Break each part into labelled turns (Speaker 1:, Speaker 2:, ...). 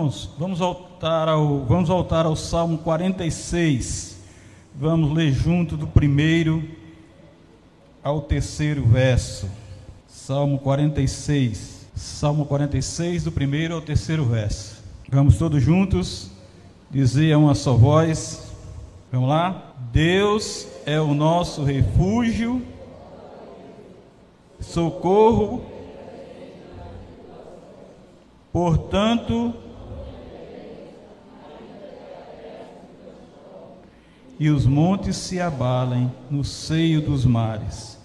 Speaker 1: Irmãos, vamos voltar ao, vamos voltar ao Salmo 46. Vamos ler junto do primeiro ao terceiro verso. Salmo 46. Salmo 46, do primeiro ao terceiro verso. Vamos todos juntos dizer a uma só voz. Vamos lá? Deus é o nosso refúgio, socorro Portanto, e os montes se abalem no seio dos mares,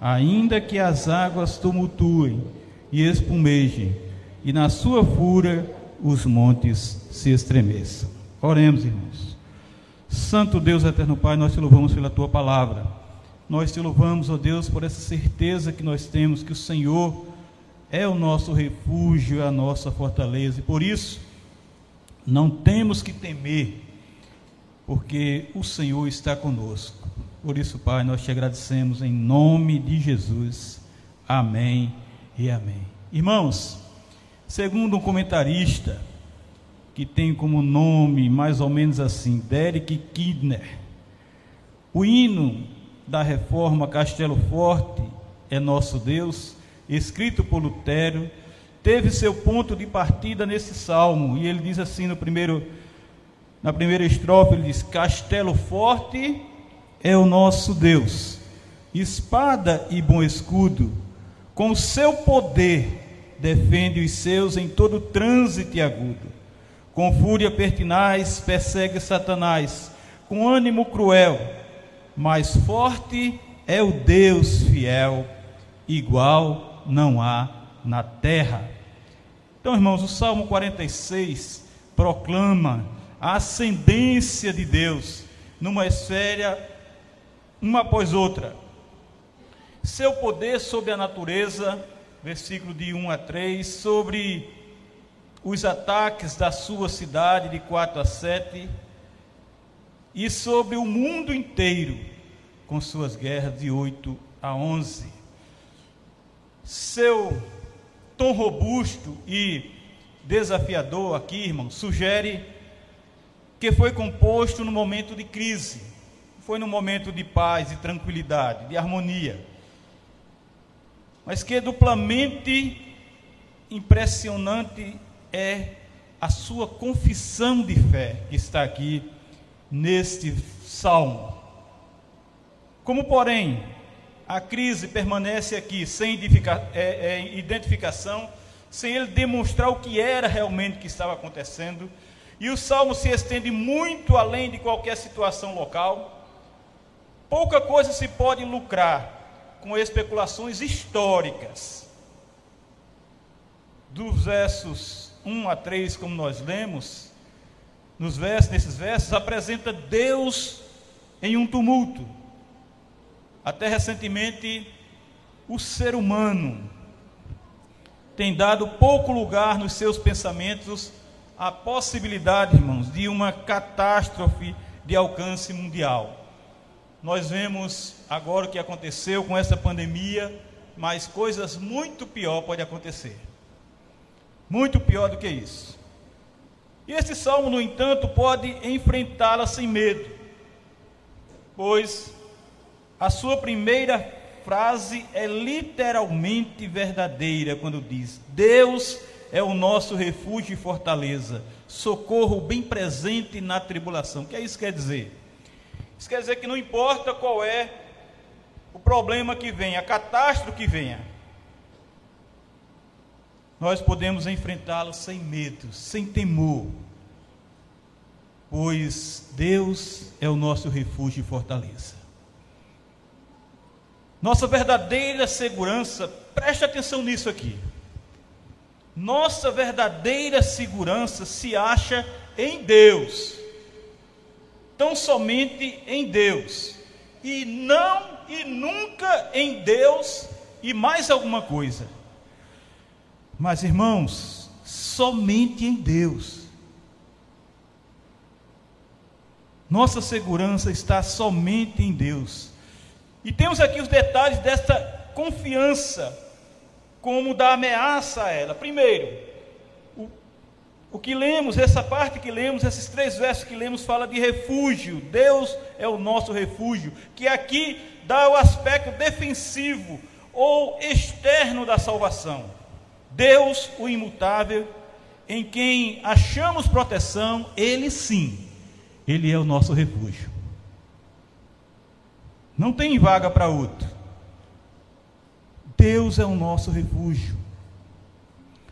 Speaker 1: ainda que as águas tumultuem e espumejem, e na sua fúria os montes se estremeçam. Oremos, irmãos. Santo Deus, eterno Pai, nós te louvamos pela tua palavra. Nós te louvamos, ó Deus, por essa certeza que nós temos que o Senhor é o nosso refúgio, a nossa fortaleza. E por isso, não temos que temer, porque o Senhor está conosco. Por isso, Pai, nós te agradecemos em nome de Jesus. Amém e amém. Irmãos, segundo um comentarista, que tem como nome mais ou menos assim, Derek Kidner, o hino da reforma Castelo Forte é nosso Deus escrito por Lutero, teve seu ponto de partida nesse salmo, e ele diz assim no primeiro na primeira estrofe, ele diz: Castelo forte é o nosso Deus, espada e bom escudo, com seu poder defende os seus em todo trânsito agudo. Com fúria pertinaz persegue Satanás, com ânimo cruel, mais forte é o Deus fiel, igual não há na terra. Então, irmãos, o Salmo 46 proclama a ascendência de Deus numa esfera, uma após outra. Seu poder sobre a natureza, versículo de 1 a 3, sobre os ataques da sua cidade, de 4 a 7, e sobre o mundo inteiro, com suas guerras, de 8 a 11 seu tom robusto e desafiador aqui, irmão, sugere que foi composto no momento de crise, foi no momento de paz e tranquilidade, de harmonia, mas que duplamente impressionante é a sua confissão de fé que está aqui neste salmo. Como, porém, a crise permanece aqui sem é, é, identificação, sem ele demonstrar o que era realmente que estava acontecendo. E o salmo se estende muito além de qualquer situação local. Pouca coisa se pode lucrar com especulações históricas. Dos versos 1 a 3, como nós lemos, nos versos, nesses versos, apresenta Deus em um tumulto até recentemente, o ser humano tem dado pouco lugar nos seus pensamentos à possibilidade, irmãos, de uma catástrofe de alcance mundial. Nós vemos agora o que aconteceu com essa pandemia, mas coisas muito pior podem acontecer. Muito pior do que isso. E esse salmo, no entanto, pode enfrentá-la sem medo, pois a sua primeira frase é literalmente verdadeira quando diz: Deus é o nosso refúgio e fortaleza, socorro bem presente na tribulação. O que é isso que quer dizer? Isso quer dizer que não importa qual é o problema que venha, a catástrofe que venha, nós podemos enfrentá-lo sem medo, sem temor, pois Deus é o nosso refúgio e fortaleza. Nossa verdadeira segurança, preste atenção nisso aqui. Nossa verdadeira segurança se acha em Deus, tão somente em Deus, e não e nunca em Deus e mais alguma coisa. Mas irmãos, somente em Deus. Nossa segurança está somente em Deus. E temos aqui os detalhes dessa confiança, como da ameaça a ela. Primeiro, o, O que lemos, essa parte que lemos, esses três versos que lemos, fala de refúgio. Deus é o nosso refúgio, que aqui dá o aspecto defensivo ou externo da salvação. Deus, o imutável, em quem achamos proteção, Ele sim, Ele é o nosso refúgio. Não tem vaga para outro. Deus é o nosso refúgio.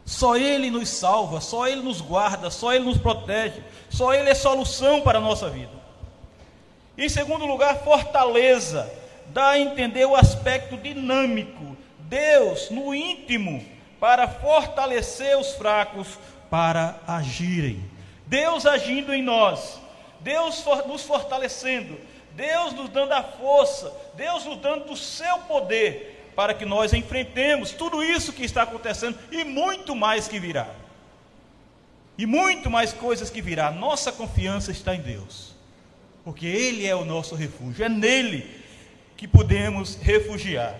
Speaker 1: Só Ele nos salva, só Ele nos guarda, só Ele nos protege, só Ele é solução para a nossa vida. Em segundo lugar, fortaleza, dá a entender o aspecto dinâmico. Deus, no íntimo, para fortalecer os fracos para agirem. Deus agindo em nós, Deus nos fortalecendo, Deus nos dando a força, Deus nos dando do seu poder para que nós enfrentemos tudo isso que está acontecendo e muito mais que virá. E muito mais coisas que virá. Nossa confiança está em Deus. Porque Ele é o nosso refúgio, é nele que podemos refugiar.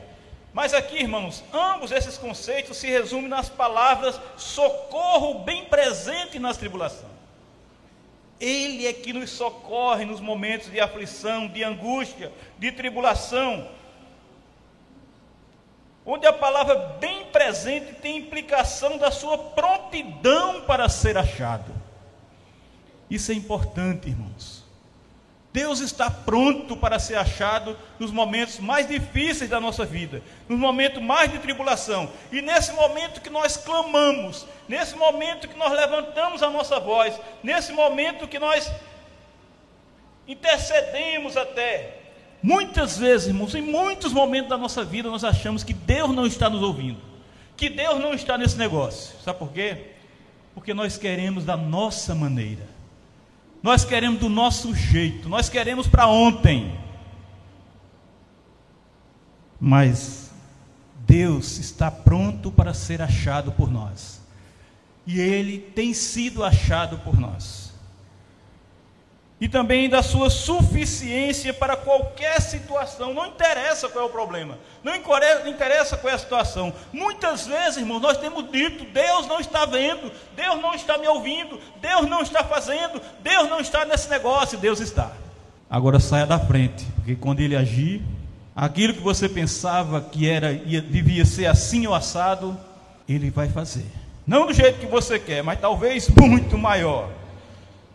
Speaker 1: Mas aqui, irmãos, ambos esses conceitos se resumem nas palavras socorro bem presente nas tribulações. Ele é que nos socorre nos momentos de aflição, de angústia, de tribulação onde a palavra bem presente tem implicação da sua prontidão para ser achado. Isso é importante, irmãos. Deus está pronto para ser achado nos momentos mais difíceis da nossa vida, nos momentos mais de tribulação. E nesse momento que nós clamamos, nesse momento que nós levantamos a nossa voz, nesse momento que nós intercedemos até, Muitas vezes, irmãos, em muitos momentos da nossa vida, nós achamos que Deus não está nos ouvindo, que Deus não está nesse negócio. Sabe por quê? Porque nós queremos da nossa maneira, nós queremos do nosso jeito, nós queremos para ontem. Mas Deus está pronto para ser achado por nós, e Ele tem sido achado por nós e também da sua suficiência para qualquer situação. Não interessa qual é o problema, não interessa qual é a situação. Muitas vezes, irmãos, nós temos dito: Deus não está vendo, Deus não está me ouvindo, Deus não está fazendo, Deus não está nesse negócio, Deus está. Agora saia da frente, porque quando ele agir, aquilo que você pensava que era devia ser assim ou assado, ele vai fazer. Não do jeito que você quer, mas talvez muito maior.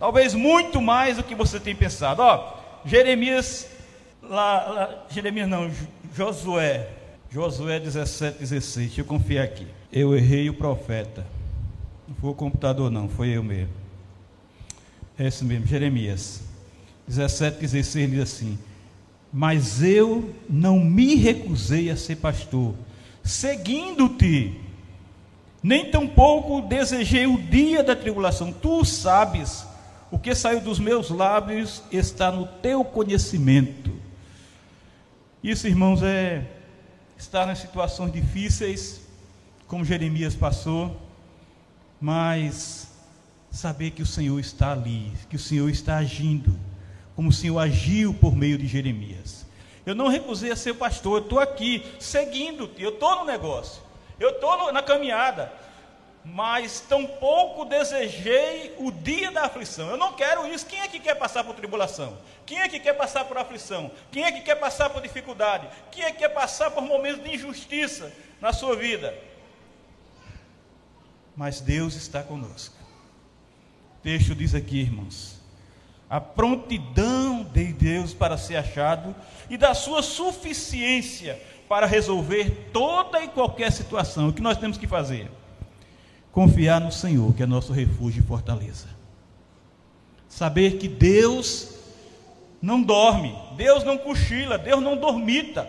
Speaker 1: Talvez muito mais do que você tem pensado. Ó, Jeremias, lá, lá, Jeremias não, Josué, Josué 17, 16. Deixa eu confiar aqui. Eu errei o profeta. Não foi o computador, não, foi eu mesmo. É esse mesmo, Jeremias 17, 16 diz assim: Mas eu não me recusei a ser pastor, seguindo-te, nem tampouco desejei o dia da tribulação. Tu sabes o que saiu dos meus lábios está no teu conhecimento. Isso, irmãos, é estar em situações difíceis, como Jeremias passou, mas saber que o Senhor está ali, que o Senhor está agindo, como o Senhor agiu por meio de Jeremias. Eu não recusei a ser pastor, eu estou aqui seguindo-te, eu estou no negócio, eu estou na caminhada mas tampouco desejei o dia da aflição. Eu não quero isso. Quem é que quer passar por tribulação? Quem é que quer passar por aflição? Quem é que quer passar por dificuldade? Quem é que quer passar por momentos de injustiça na sua vida? Mas Deus está conosco. O texto diz aqui, irmãos, a prontidão de Deus para ser achado e da sua suficiência para resolver toda e qualquer situação. O que nós temos que fazer? Confiar no Senhor, que é nosso refúgio e fortaleza. Saber que Deus não dorme, Deus não cochila, Deus não dormita.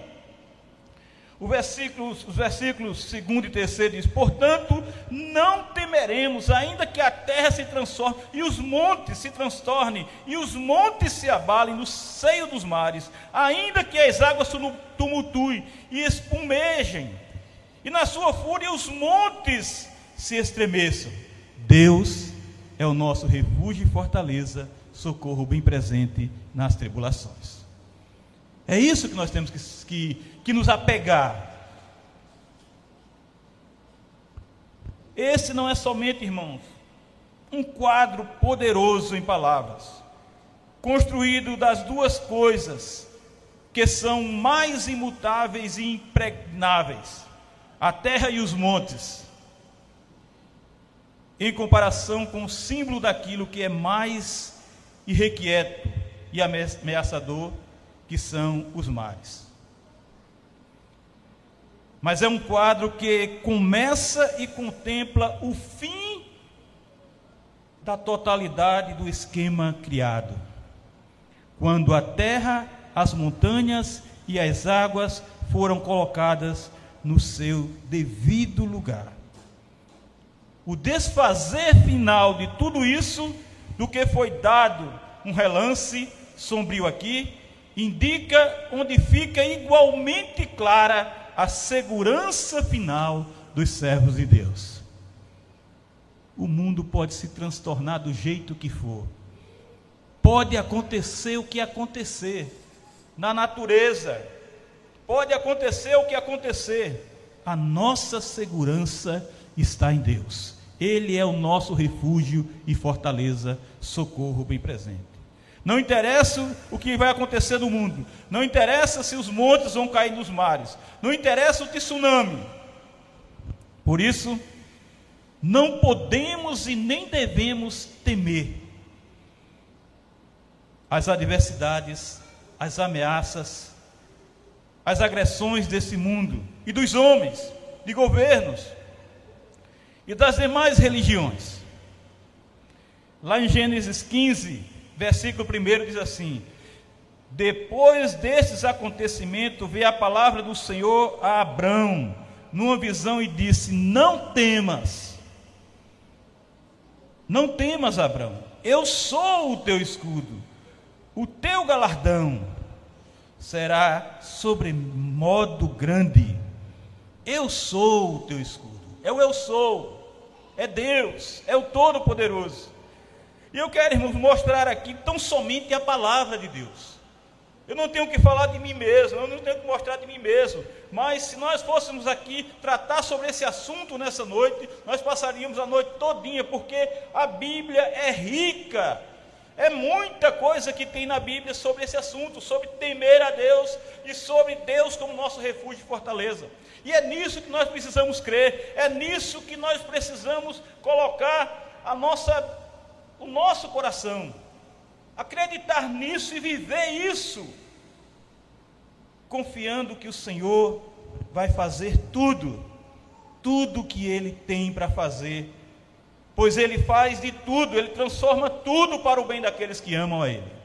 Speaker 1: Versículo, os versículos 2 e 3 diz: Portanto, não temeremos, ainda que a terra se transforme e os montes se transtornem e os montes se abalem no seio dos mares, ainda que as águas tumultuem e espumejem, e na sua fúria os montes se estremeçam. Deus é o nosso refúgio e fortaleza, socorro bem presente nas tribulações. É isso que nós temos que, que, que nos apegar. Esse não é somente, irmãos, um quadro poderoso em palavras, construído das duas coisas que são mais imutáveis e impregnáveis: a terra e os montes, em comparação com o símbolo daquilo que é mais irrequieto e ameaçador, que são os mares. Mas é um quadro que começa e contempla o fim da totalidade do esquema criado. Quando a terra, as montanhas e as águas foram colocadas no seu devido lugar. O desfazer final de tudo isso, do que foi dado um relance sombrio aqui, indica onde fica igualmente clara a segurança final dos servos de Deus o mundo pode se transtornar do jeito que for. Pode acontecer o que acontecer na natureza. Pode acontecer o que acontecer. A nossa segurança está em Deus. Ele é o nosso refúgio e fortaleza, socorro bem presente. Não interessa o que vai acontecer no mundo, não interessa se os montes vão cair nos mares, não interessa o tsunami. Por isso, não podemos e nem devemos temer as adversidades, as ameaças, as agressões desse mundo e dos homens, de governos e das demais religiões. Lá em Gênesis 15, versículo 1 diz assim: Depois desses acontecimentos, veio a palavra do Senhor a Abrão, numa visão, e disse: Não temas não temas, Abraão, eu sou o teu escudo, o teu galardão será sobre modo grande. Eu sou o teu escudo, é o eu sou, é Deus, é o Todo-Poderoso. E eu quero, irmãos, mostrar aqui tão somente a palavra de Deus. Eu não tenho que falar de mim mesmo, eu não tenho que mostrar de mim mesmo. Mas se nós fôssemos aqui tratar sobre esse assunto nessa noite, nós passaríamos a noite todinha, porque a Bíblia é rica. É muita coisa que tem na Bíblia sobre esse assunto, sobre temer a Deus e sobre Deus como nosso refúgio e fortaleza. E é nisso que nós precisamos crer, é nisso que nós precisamos colocar a nossa, o nosso coração acreditar nisso e viver isso, confiando que o Senhor vai fazer tudo, tudo que Ele tem para fazer, pois Ele faz de tudo, Ele transforma tudo para o bem daqueles que amam a Ele.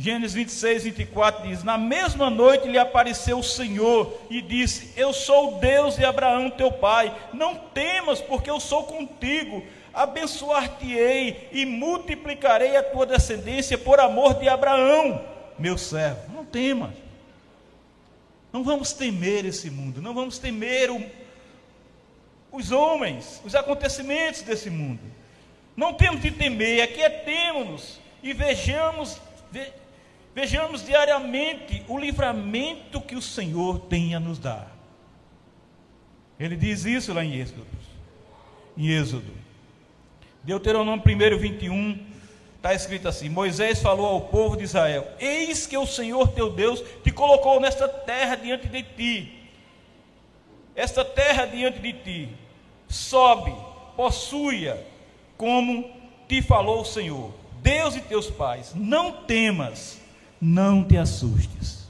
Speaker 1: Gênesis 26, 24 diz: Na mesma noite lhe apareceu o Senhor e disse: Eu sou o Deus de Abraão, teu pai. Não temas, porque eu sou contigo abençoar-te-ei e multiplicarei a tua descendência por amor de Abraão, meu servo. Não temas. Não vamos temer esse mundo, não vamos temer o, os homens, os acontecimentos desse mundo. Não temos de temer, aquietemos-nos e vejamos, ve, vejamos diariamente o livramento que o Senhor tem a nos dar. Ele diz isso lá em Êxodo. Em Êxodo. Deuteronômio 1, 21, está escrito assim: Moisés falou ao povo de Israel: Eis que o Senhor teu Deus te colocou nesta terra diante de ti. Esta terra diante de ti, sobe, possua, como te falou o Senhor, Deus e teus pais. Não temas, não te assustes.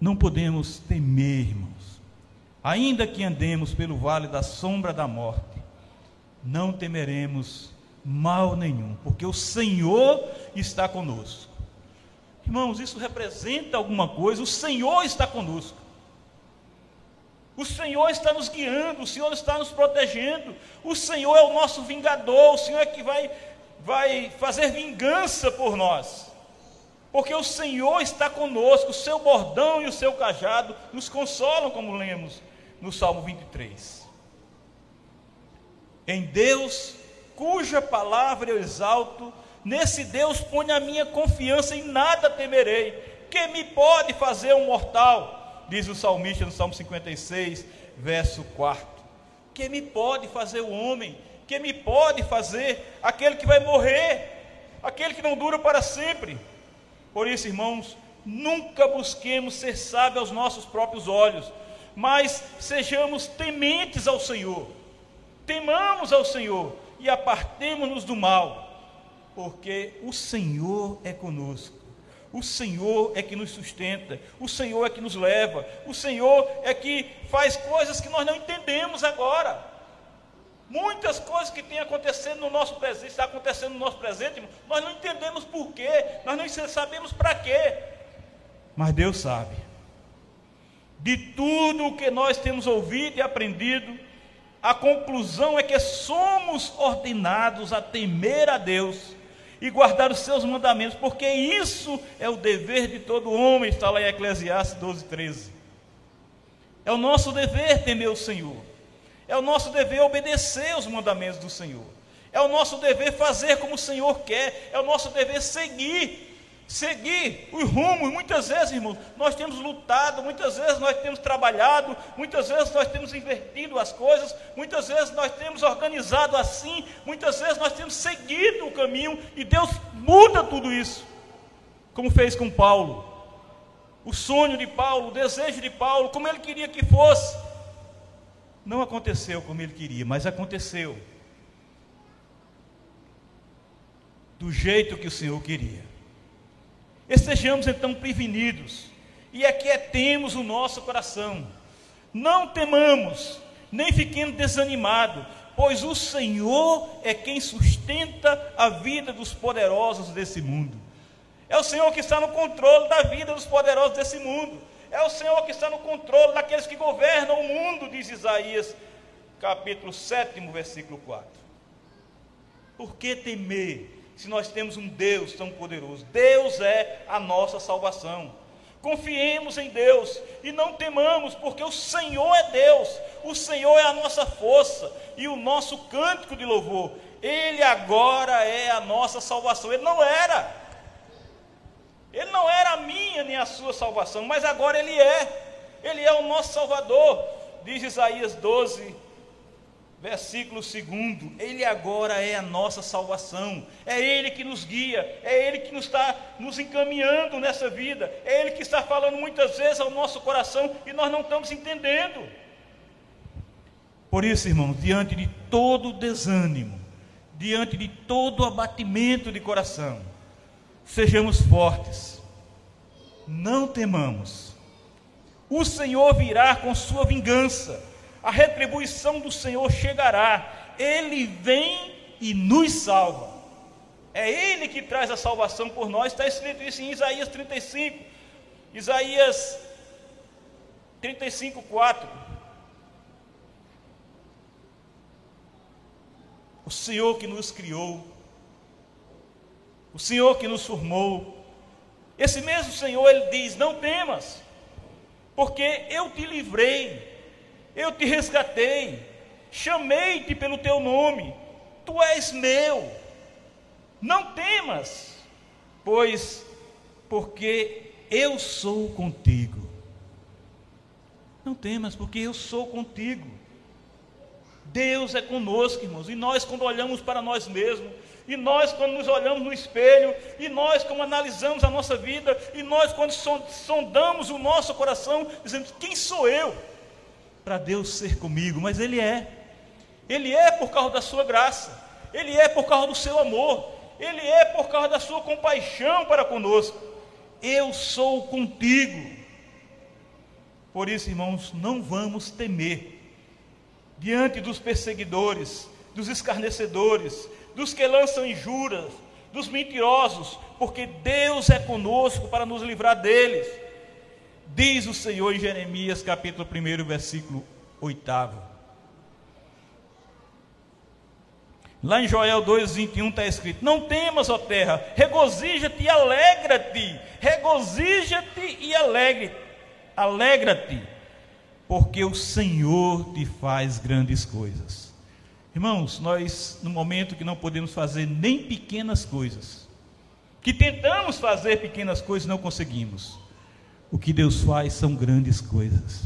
Speaker 1: Não podemos temer, irmão Ainda que andemos pelo vale da sombra da morte, não temeremos mal nenhum, porque o Senhor está conosco. Irmãos, isso representa alguma coisa, o Senhor está conosco. O Senhor está nos guiando, o Senhor está nos protegendo, o Senhor é o nosso vingador, o Senhor é que vai, vai fazer vingança por nós. Porque o Senhor está conosco, o seu bordão e o seu cajado nos consolam, como lemos no Salmo 23. Em Deus, cuja palavra eu exalto, nesse Deus ponho a minha confiança e nada temerei. Que me pode fazer um mortal? Diz o salmista no Salmo 56, verso 4. que me pode fazer o homem? Que me pode fazer aquele que vai morrer? Aquele que não dura para sempre? Por isso, irmãos, nunca busquemos ser sábios aos nossos próprios olhos, mas sejamos tementes ao Senhor. Temamos ao Senhor e apartemos-nos do mal, porque o Senhor é conosco. O Senhor é que nos sustenta, o Senhor é que nos leva, o Senhor é que faz coisas que nós não entendemos agora. Muitas coisas que têm acontecendo no nosso presente, está acontecendo no nosso presente, nós não entendemos porquê, nós não sabemos para quê. Mas Deus sabe. De tudo o que nós temos ouvido e aprendido, a conclusão é que somos ordenados a temer a Deus e guardar os seus mandamentos, porque isso é o dever de todo homem, está lá em Eclesiastes 12, 13. É o nosso dever temer o Senhor, é o nosso dever obedecer os mandamentos do Senhor, é o nosso dever fazer como o Senhor quer, é o nosso dever seguir seguir os rumos. Muitas vezes, irmãos, nós temos lutado, muitas vezes nós temos trabalhado, muitas vezes nós temos invertido as coisas, muitas vezes nós temos organizado assim, muitas vezes nós temos seguido o caminho e Deus muda tudo isso, como fez com Paulo. O sonho de Paulo, o desejo de Paulo, como ele queria que fosse, não aconteceu como ele queria, mas aconteceu do jeito que o Senhor queria. Estejamos então prevenidos e aquietemos o nosso coração. Não temamos, nem fiquemos desanimados, pois o Senhor é quem sustenta a vida dos poderosos desse mundo. É o Senhor que está no controle da vida dos poderosos desse mundo. É o Senhor que está no controle daqueles que governam o mundo, diz Isaías, capítulo 7, versículo 4. Por que temer? se nós temos um Deus tão poderoso. Deus é a nossa salvação. Confiemos em Deus e não temamos, porque o Senhor é Deus, o Senhor é a nossa força e o nosso cântico de louvor. Ele agora é a nossa salvação. Ele não era, ele não era a minha nem a sua salvação, mas agora ele é. Ele é o nosso Salvador, diz Isaías 12, Versículo 2: Ele agora é a nossa salvação, é Ele que nos guia, é Ele que nos está nos encaminhando nessa vida, é Ele que está falando muitas vezes ao nosso coração e nós não estamos entendendo. Por isso, irmãos, diante de todo desânimo, diante de todo abatimento de coração, sejamos fortes, não temamos, o Senhor virá com sua vingança. A retribuição do Senhor chegará, Ele vem e nos salva. É Ele que traz a salvação por nós, está escrito isso em Isaías 35, Isaías 35, 4. O Senhor que nos criou, o Senhor que nos formou, esse mesmo Senhor, Ele diz: Não temas, porque eu te livrei eu te resgatei, chamei-te pelo teu nome, tu és meu. Não temas, pois porque eu sou contigo. Não temas, porque eu sou contigo. Deus é conosco, irmãos, e nós, quando olhamos para nós mesmos, e nós, quando nos olhamos no espelho, e nós, quando analisamos a nossa vida, e nós, quando sondamos o nosso coração, dizemos: Quem sou eu? para Deus ser comigo, mas Ele é. Ele é por causa da sua graça, Ele é por causa do seu amor, Ele é por causa da sua compaixão para conosco. Eu sou contigo. Por isso, irmãos, não vamos temer diante dos perseguidores, dos escarnecedores, dos que lançam injuras, dos mentirosos, porque Deus é conosco para nos livrar deles diz o Senhor em Jeremias capítulo 1, versículo 8. Lá em Joel 2,21 está escrito: Não temas, ó terra, regozija-te e alegra-te, regozija-te e alegre, alegra-te, porque o Senhor te faz grandes coisas. Irmãos, nós, no momento que não podemos fazer nem pequenas coisas, que tentamos fazer pequenas coisas, não conseguimos. O que Deus faz são grandes coisas.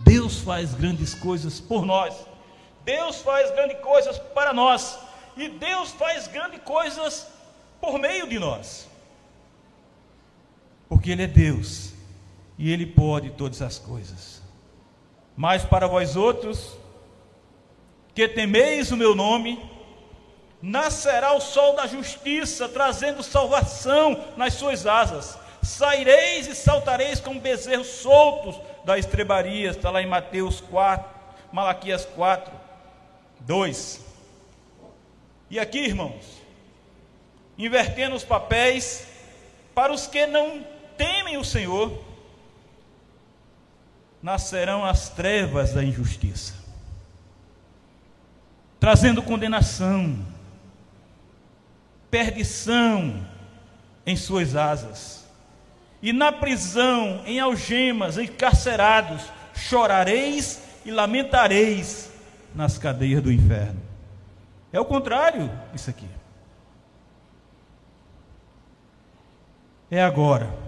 Speaker 1: Deus faz grandes coisas por nós. Deus faz grandes coisas para nós. E Deus faz grandes coisas por meio de nós. Porque Ele é Deus e Ele pode todas as coisas. Mas para vós outros, que temeis o meu nome, nascerá o sol da justiça, trazendo salvação nas suas asas. Saireis e saltareis como bezerros soltos da estrebaria, está lá em Mateus 4, Malaquias 4, 2. E aqui, irmãos, invertendo os papéis, para os que não temem o Senhor, nascerão as trevas da injustiça, trazendo condenação, perdição em suas asas, e na prisão, em algemas, encarcerados, chorareis e lamentareis nas cadeias do inferno. É o contrário, isso aqui. É agora.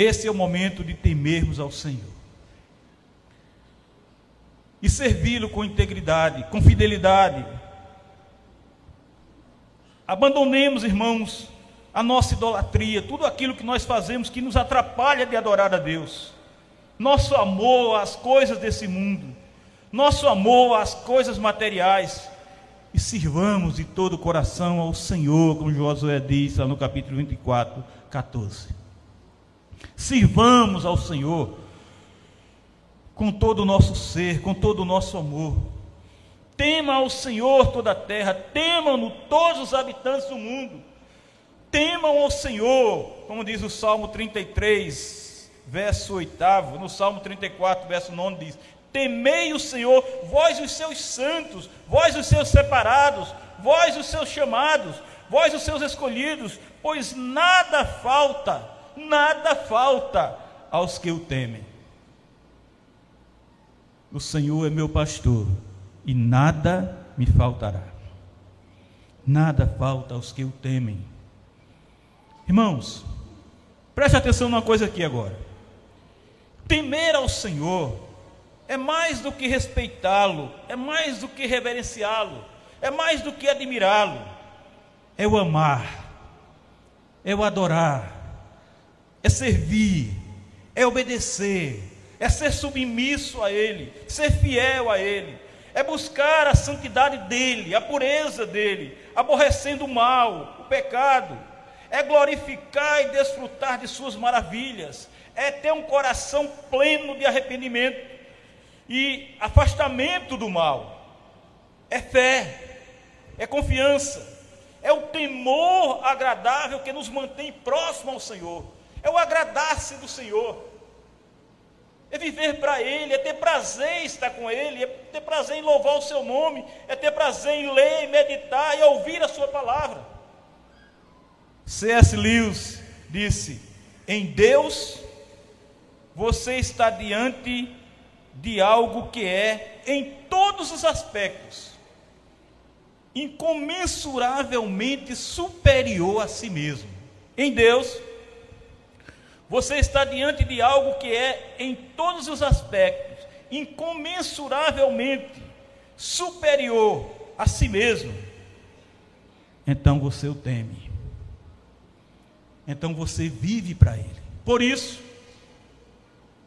Speaker 1: Esse é o momento de temermos ao Senhor. E servi-lo com integridade, com fidelidade. Abandonemos, irmãos, a nossa idolatria, tudo aquilo que nós fazemos que nos atrapalha de adorar a Deus. Nosso amor às coisas desse mundo, nosso amor às coisas materiais, e sirvamos de todo o coração ao Senhor, como Josué diz lá no capítulo 24, 14. Sirvamos ao Senhor com todo o nosso ser, com todo o nosso amor. Tema ao Senhor toda a terra, temam-no todos os habitantes do mundo. Temam ao Senhor, como diz o Salmo 33, verso 8, no Salmo 34, verso 9 diz: Temei o Senhor, vós os seus santos, vós os seus separados, vós os seus chamados, vós os seus escolhidos, pois nada falta, nada falta aos que o temem. O Senhor é meu pastor e nada me faltará. Nada falta aos que o temem. Irmãos, preste atenção numa coisa aqui agora. Temer ao Senhor é mais do que respeitá-lo, é mais do que reverenciá-lo, é mais do que admirá-lo, é o amar, é o adorar, é servir, é obedecer, é ser submisso a Ele, ser fiel a Ele, é buscar a santidade dEle, a pureza dEle, aborrecendo o mal, o pecado, é glorificar e desfrutar de Suas maravilhas, é ter um coração pleno de arrependimento, e afastamento do mal. É fé, é confiança, é o temor agradável que nos mantém próximo ao Senhor, é o agradar-se do Senhor, é viver para Ele, é ter prazer em estar com Ele, é ter prazer em louvar o Seu nome, é ter prazer em ler, meditar e ouvir a Sua palavra. C.S. Lewis disse: Em Deus você está diante de algo que é, em todos os aspectos, incomensuravelmente superior a si mesmo. Em Deus, você está diante de algo que é, em todos os aspectos, incomensuravelmente superior a si mesmo. Então você o teme. Então você vive para Ele. Por isso,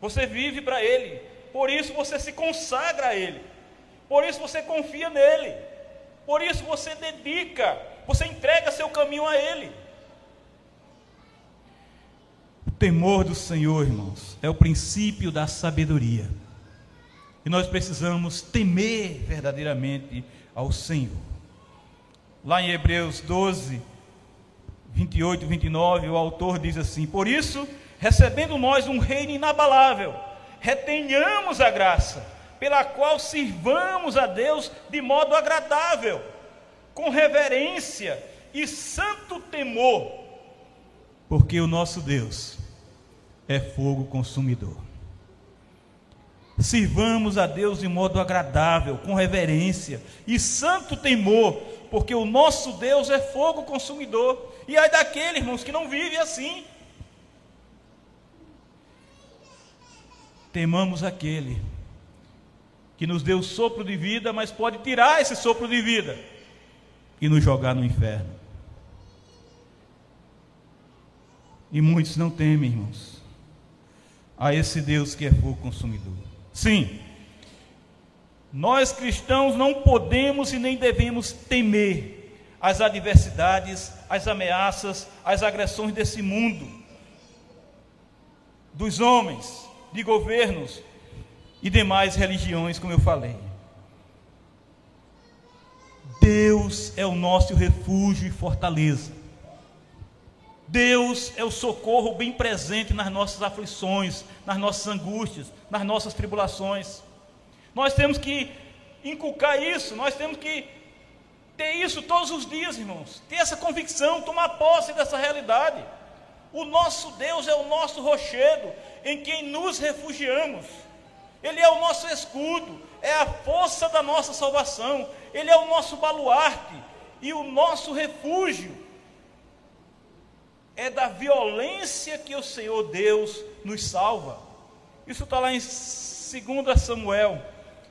Speaker 1: você vive para Ele por isso você se consagra a Ele. Por isso você confia nele. Por isso você dedica, você entrega seu caminho a Ele. O temor do Senhor, irmãos, é o princípio da sabedoria. E nós precisamos temer verdadeiramente ao Senhor. Lá em Hebreus 12, 28 e 29, o autor diz assim: Por isso, recebendo nós um reino inabalável, retenhamos a graça, pela qual sirvamos a Deus de modo agradável, com reverência e santo temor, porque o nosso Deus é fogo consumidor. Sirvamos a Deus de modo agradável, com reverência e santo temor, porque o nosso Deus é fogo consumidor. E aí daquele, irmãos, que não vive assim, temamos aquele que nos deu sopro de vida, mas pode tirar esse sopro de vida e nos jogar no inferno. E muitos não temem, irmãos, a esse Deus que é fogo consumidor. Sim, nós cristãos não podemos e nem devemos temer as adversidades, as ameaças, as agressões desse mundo, dos homens, de governos e demais religiões, como eu falei. Deus é o nosso refúgio e fortaleza. Deus é o socorro bem presente nas nossas aflições, nas nossas angústias, nas nossas tribulações. Nós temos que inculcar isso, nós temos que ter isso todos os dias, irmãos. Ter essa convicção, tomar posse dessa realidade. O nosso Deus é o nosso rochedo em quem nos refugiamos. Ele é o nosso escudo, é a força da nossa salvação, Ele é o nosso baluarte e o nosso refúgio. É da violência que o Senhor Deus nos salva. Isso está lá em 2 Samuel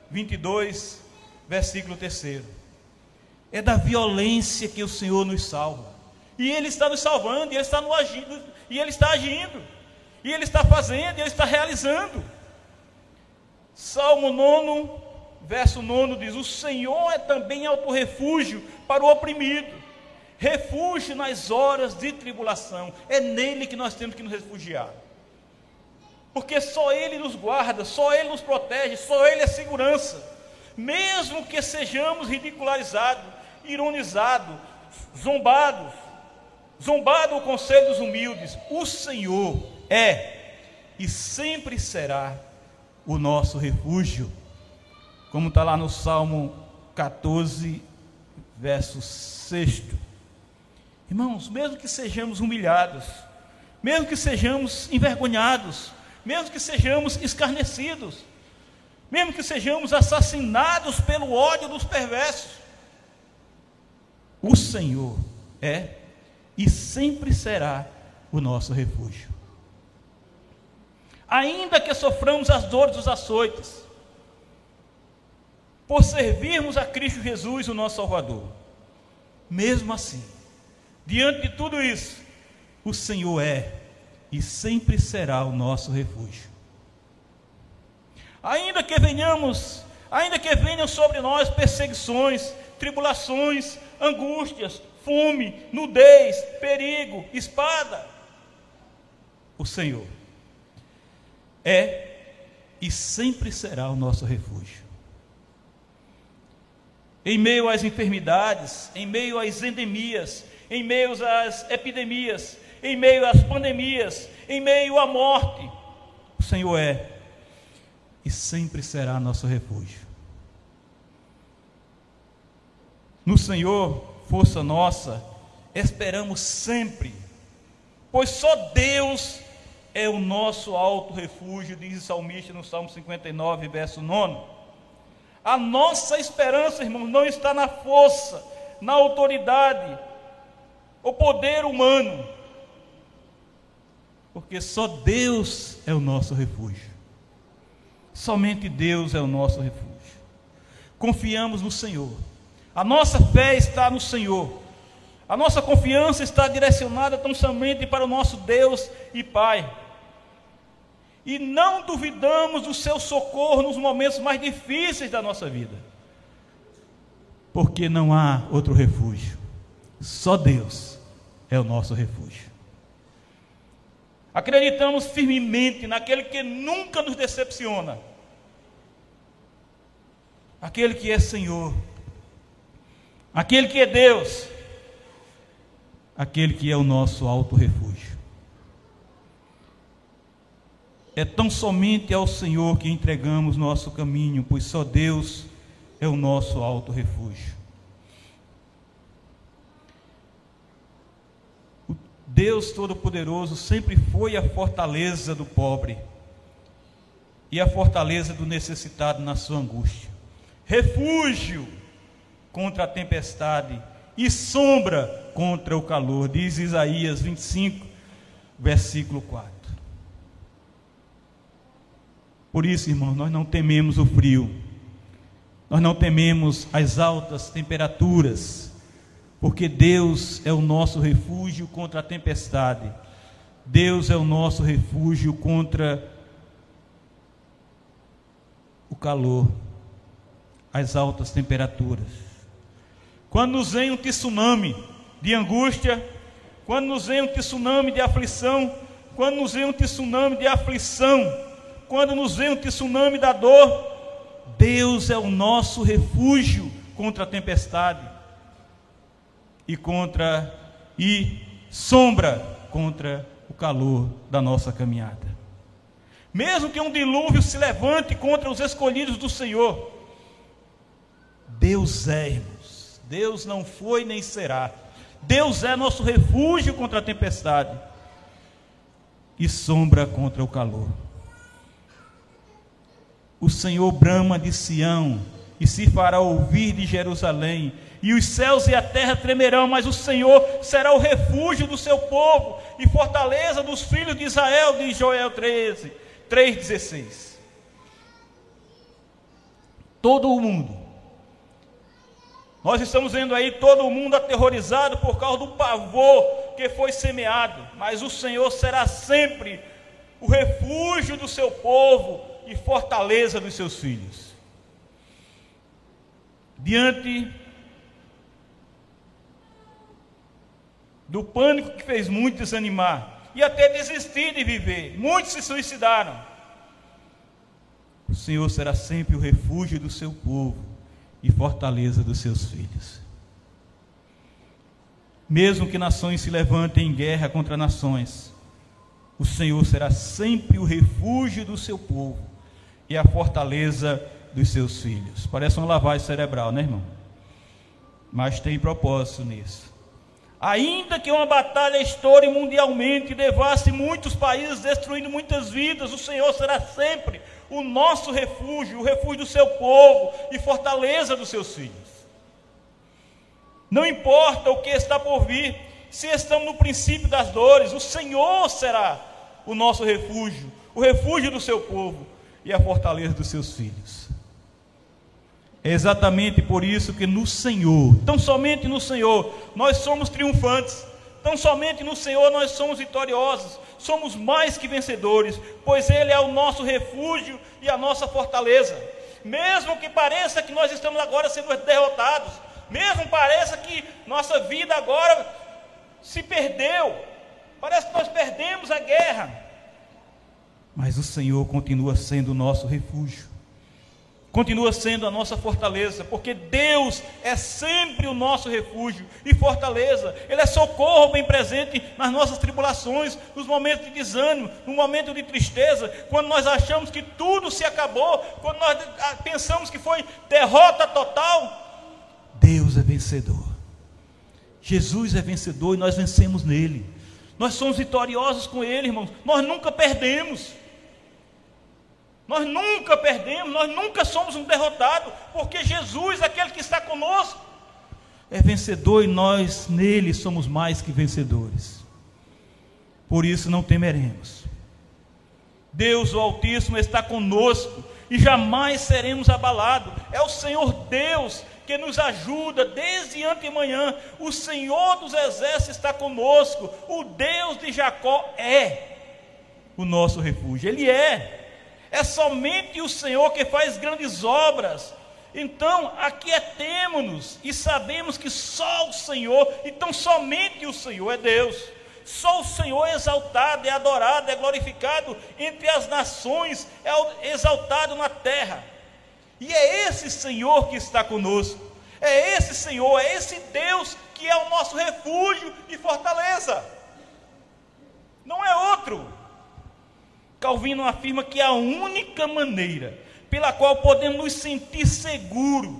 Speaker 1: 22, versículo 3. É da violência que o Senhor nos salva. E Ele está nos salvando, e Ele está, no agindo, e Ele está agindo, e Ele está fazendo, e Ele está realizando. Salmo 9, verso 9 diz: O Senhor é também alto refúgio para o oprimido, refúgio nas horas de tribulação. É nele que nós temos que nos refugiar porque só Ele nos guarda, só Ele nos protege, só Ele é segurança. Mesmo que sejamos ridicularizados, ironizados, zombados, zombado o conselho dos humildes, o Senhor é e sempre será o nosso refúgio, como está lá no Salmo 14, verso 6. Irmãos, mesmo que sejamos humilhados, mesmo que sejamos envergonhados, mesmo que sejamos escarnecidos, mesmo que sejamos assassinados pelo ódio dos perversos, o Senhor é e sempre será o nosso refúgio. Ainda que soframos as dores dos açoites, por servirmos a Cristo Jesus, o nosso Salvador, mesmo assim, diante de tudo isso, o Senhor é e sempre será o nosso refúgio. Ainda que venhamos, ainda que venham sobre nós perseguições, tribulações, angústias, fome, nudez, perigo, espada, o Senhor é e sempre será o nosso refúgio. Em meio às enfermidades, em meio às endemias, em meio às epidemias, em meio às pandemias, em meio à morte. O Senhor é e sempre será nosso refúgio. No Senhor, força nossa, esperamos sempre, pois só Deus é o nosso alto refúgio, diz o salmista no Salmo 59, verso 9. A nossa esperança, irmãos, não está na força, na autoridade, o poder humano, porque só Deus é o nosso refúgio. Somente Deus é o nosso refúgio. Confiamos no Senhor. A nossa fé está no Senhor. A nossa confiança está direcionada tão somente para o nosso Deus e Pai. E não duvidamos do seu socorro nos momentos mais difíceis da nossa vida. Porque não há outro refúgio. Só Deus é o nosso refúgio. Acreditamos firmemente naquele que nunca nos decepciona, aquele que é Senhor, aquele que é Deus, aquele que é o nosso alto refúgio. É tão somente ao Senhor que entregamos nosso caminho, pois só Deus é o nosso alto refúgio. Deus Todo-Poderoso sempre foi a fortaleza do pobre e a fortaleza do necessitado na sua angústia, refúgio contra a tempestade e sombra contra o calor, diz Isaías 25, versículo 4. Por isso, irmãos, nós não tememos o frio, nós não tememos as altas temperaturas, porque Deus é o nosso refúgio contra a tempestade, Deus é o nosso refúgio contra o calor, as altas temperaturas. Quando nos vem um tsunami de angústia, quando nos vem um tsunami de aflição, quando nos vem um tsunami de aflição, quando nos vem um tsunami da dor, Deus é o nosso refúgio contra a tempestade e contra e sombra contra o calor da nossa caminhada. Mesmo que um dilúvio se levante contra os escolhidos do Senhor, Deus é, irmãos. Deus não foi nem será. Deus é nosso refúgio contra a tempestade e sombra contra o calor o Senhor brama de Sião e se fará ouvir de Jerusalém, e os céus e a terra tremerão, mas o Senhor será o refúgio do seu povo e fortaleza dos filhos de Israel, de Joel 13, 3,16. Todo o mundo, nós estamos vendo aí todo o mundo aterrorizado por causa do pavor que foi semeado, mas o Senhor será sempre o refúgio do seu povo e fortaleza dos seus filhos. Diante do pânico que fez muitos desanimar e até desistir de viver, muitos se suicidaram. O Senhor será sempre o refúgio do seu povo e fortaleza dos seus filhos. Mesmo que nações se levantem em guerra contra nações, o Senhor será sempre o refúgio do seu povo e a fortaleza dos seus filhos. Parece uma lavagem cerebral, né, irmão? Mas tem propósito nisso. Ainda que uma batalha estoure mundialmente e devasse muitos países, destruindo muitas vidas, o Senhor será sempre o nosso refúgio, o refúgio do seu povo e fortaleza dos seus filhos. Não importa o que está por vir, se estamos no princípio das dores, o Senhor será o nosso refúgio, o refúgio do seu povo e a fortaleza dos seus filhos. É exatamente por isso que no Senhor, tão somente no Senhor, nós somos triunfantes, tão somente no Senhor nós somos vitoriosos, somos mais que vencedores, pois Ele é o nosso refúgio e a nossa fortaleza. Mesmo que pareça que nós estamos agora sendo derrotados, mesmo pareça que nossa vida agora se perdeu, parece que nós perdemos a guerra, mas o Senhor continua sendo o nosso refúgio, continua sendo a nossa fortaleza, porque Deus é sempre o nosso refúgio e fortaleza, Ele é socorro bem presente nas nossas tribulações, nos momentos de desânimo, no momento de tristeza, quando nós achamos que tudo se acabou, quando nós pensamos que foi derrota total. Deus é vencedor, Jesus é vencedor e nós vencemos nele. Nós somos vitoriosos com Ele, irmãos. Nós nunca perdemos. Nós nunca perdemos, nós nunca somos um derrotado, porque Jesus, aquele que está conosco, é vencedor e nós nele somos mais que vencedores. Por isso não temeremos. Deus, o Altíssimo, está conosco e jamais seremos abalados. É o Senhor Deus que nos ajuda desde antemanhã. O Senhor dos exércitos está conosco. O Deus de Jacó é o nosso refúgio. Ele é. É somente o Senhor que faz grandes obras. Então, aquietemos-nos e sabemos que só o Senhor, então somente o Senhor é Deus. Só o Senhor é exaltado, é adorado, é glorificado entre as nações, é exaltado na terra. E é esse Senhor que está conosco. É esse Senhor, é esse Deus que é o nosso refúgio e fortaleza. Não é outro. Calvino afirma que a única maneira pela qual podemos nos sentir seguros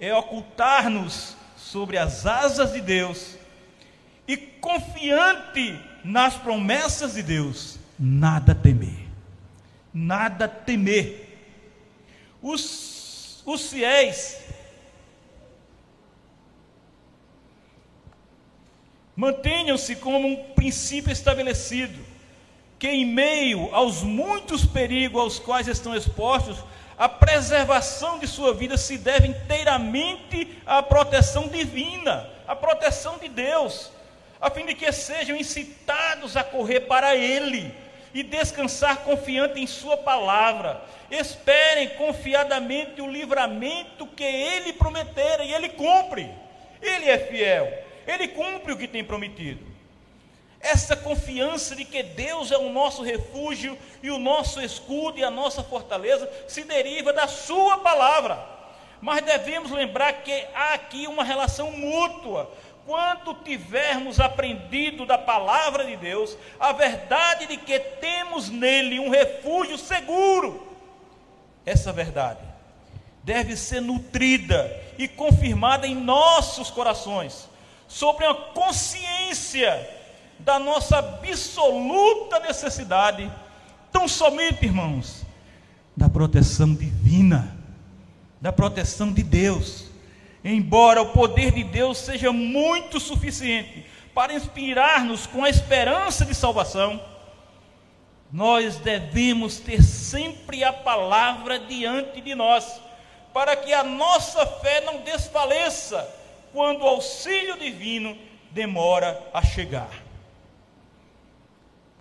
Speaker 1: é ocultar-nos sobre as asas de Deus e confiante nas promessas de Deus, nada temer. Nada temer. Os, os fiéis mantenham-se como um princípio estabelecido que, em meio aos muitos perigos aos quais estão expostos, a preservação de sua vida se deve inteiramente à proteção divina, à proteção de Deus, a fim de que sejam incitados a correr para Ele e descansar confiante em Sua palavra. Esperem confiadamente o livramento que Ele prometera e Ele cumpre. Ele é fiel, Ele cumpre o que tem prometido. Essa confiança de que Deus é o nosso refúgio e o nosso escudo e a nossa fortaleza se deriva da Sua palavra. Mas devemos lembrar que há aqui uma relação mútua. Quando tivermos aprendido da palavra de Deus, a verdade de que temos nele um refúgio seguro, essa verdade deve ser nutrida e confirmada em nossos corações, sobre uma consciência da nossa absoluta necessidade, tão somente, irmãos, da proteção divina, da proteção de Deus. Embora o poder de Deus seja muito suficiente para inspirar-nos com a esperança de salvação, nós devemos ter sempre a palavra diante de nós, para que a nossa fé não desfaleça quando o auxílio divino demora a chegar.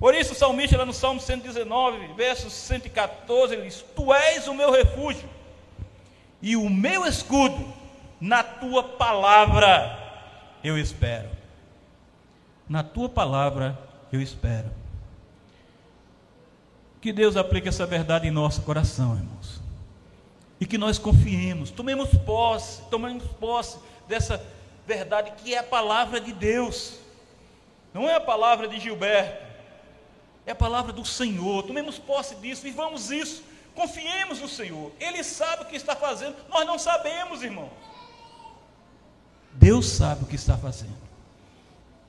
Speaker 1: Por isso, o salmista, lá no Salmo 119, versos 114, ele diz: Tu és o meu refúgio e o meu escudo, na tua palavra eu espero. Na tua palavra eu espero. Que Deus aplique essa verdade em nosso coração, irmãos. E que nós confiemos, tomemos posse, tomemos posse dessa verdade que é a palavra de Deus. Não é a palavra de Gilberto, é a palavra do Senhor. Tomemos posse disso, vivamos isso. Confiemos no Senhor. Ele sabe o que está fazendo. Nós não sabemos, irmão. Deus sabe o que está fazendo.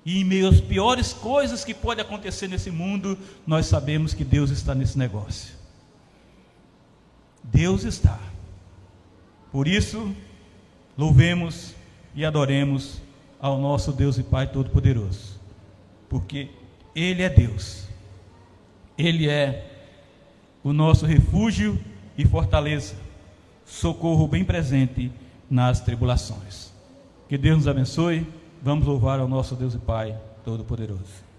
Speaker 1: E em meio às piores coisas que podem acontecer nesse mundo, nós sabemos que Deus está nesse negócio. Deus está. Por isso, louvemos e adoremos ao nosso Deus e Pai Todo-Poderoso. Porque Ele é Deus ele é o nosso refúgio e fortaleza, socorro bem presente nas tribulações. Que Deus nos abençoe. Vamos louvar ao nosso Deus e Pai Todo-Poderoso.